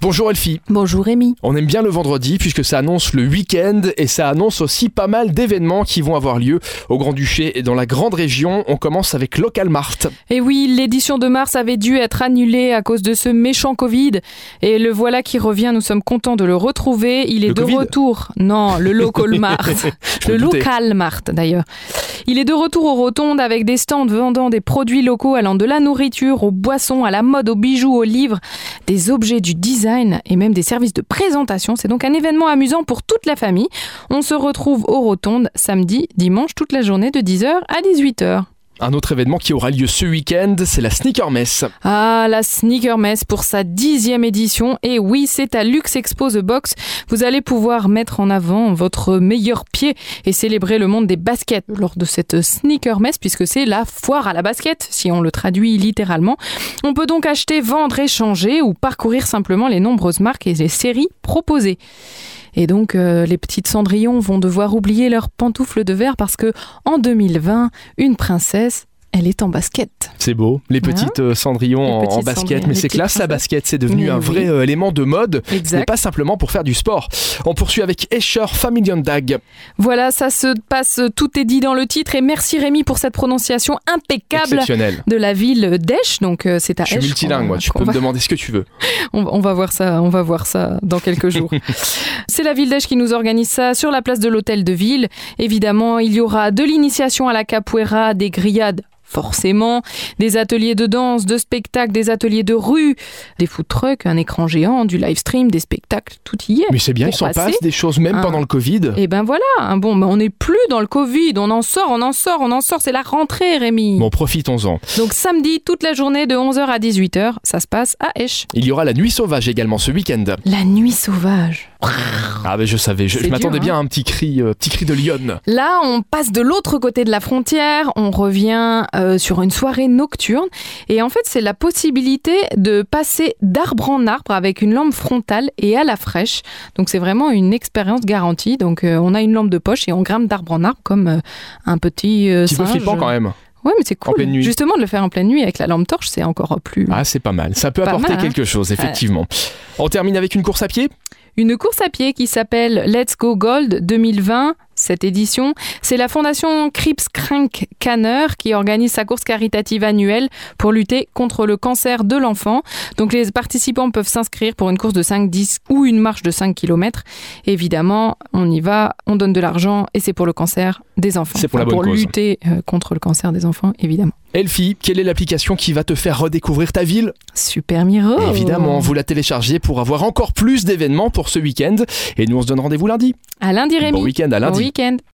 Bonjour Elfie. Bonjour Rémi. On aime bien le vendredi puisque ça annonce le week-end et ça annonce aussi pas mal d'événements qui vont avoir lieu au Grand-Duché et dans la grande région. On commence avec Local Mart. Et oui, l'édition de mars avait dû être annulée à cause de ce méchant Covid. Et le voilà qui revient, nous sommes contents de le retrouver. Il est Le de Covid retour. Non, le Local Mart. Le. Local Mart d'ailleurs. Il est de retour aux rotondes avec des stands vendant des produits locaux allant de la nourriture aux boissons, à la mode, aux bijoux, aux livres, des objets du design et même des services de présentation. C'est donc un événement amusant pour toute la famille. On se retrouve aux rotondes samedi, dimanche, toute la journée de 10h à 18h. Un autre événement qui aura lieu ce week-end, c'est la Sneaker Mess. Ah, la Sneaker Mess pour sa dixième édition. Et oui, c'est à Lux Expo The Box. Vous allez pouvoir mettre en avant votre meilleur pied et célébrer le monde des baskets lors de cette Sneaker Mess, puisque c'est la foire à la basket, si on le traduit littéralement. On peut donc acheter, vendre, échanger ou parcourir simplement les nombreuses marques et les séries proposées. Et donc, euh, les petites cendrillons vont devoir oublier leurs pantoufles de verre parce que en 2020, une princesse, elle est en basket. C'est beau, les petites euh, cendrillons Les en, petites en basket, cendrillons, mais c'est classe la basket, c'est devenu un vrai euh, élément de mode, mais pas simplement pour faire du sport. On poursuit avec Escher Family Dag. Voilà, ça se passe, tout est dit dans le titre. Et merci Rémi pour cette prononciation impeccable de la ville d'Esch. Donc euh, c'est à Je suis Esch multilingue, moi, tu peux me demander ce que tu veux. on, on va voir ça, on va voir ça dans quelques jours. C'est la ville d'Esch qui nous organise ça sur la place de l'hôtel de ville. Évidemment, il y aura de l'initiation à la capoeira, des grillades. Forcément, des ateliers de danse, de spectacles, des ateliers de rue, des food trucks, un écran géant, du live stream, des spectacles, tout y est. Mais c'est bien, il Pour s'en passe des choses, même un- pendant le Covid. Et ben voilà, hein, bon, on n'est plus dans le Covid, on en sort, on en sort, on en sort, c'est la rentrée Rémi. Bon, profitons-en. Donc samedi, toute la journée de 11h à 18h, ça se passe à Esch. Il y aura la nuit sauvage également ce week-end. La nuit sauvage. Ah ben je savais, je, m'attendais bien à un petit cri, euh, petit cri de lionne. Là, on passe de l'autre côté de la frontière, on revient euh, sur une soirée nocturne. Et en fait, c'est la possibilité de passer d'arbre en arbre avec une lampe frontale et à la fraîche. Donc c'est vraiment une expérience garantie. Donc euh, on a une lampe de poche et on grimpe d'arbre en arbre comme un petit euh, Petit peu flippant quand même. Ouais, mais c'est cool. pleine nuit. Justement, de le faire en pleine nuit avec la lampe torche, c'est encore plus. Ah c'est pas mal, ça peut apporter mal, hein. quelque chose effectivement. On termine avec une course à pied? Une course à pied qui s'appelle Let's Go Gold 2020. Cette édition, c'est la fondation Crips Crank Canner qui organise sa course caritative annuelle pour lutter contre le cancer de l'enfant. Donc les participants peuvent s'inscrire pour une course de 5, 10 ou une marche de 5 km. Évidemment, on y va, on donne de l'argent et c'est pour le cancer des enfants. C'est pour la bonne Pour cause. lutter euh, contre le cancer des enfants, évidemment. Elfie, quelle est l'application qui va te faire redécouvrir ta ville? Super Miro Évidemment, vous la téléchargez pour avoir encore plus d'événements pour ce week-end. Et nous on se donne rendez-vous lundi. À lundi Rémi Bon week-end, à Bon lundi. week-end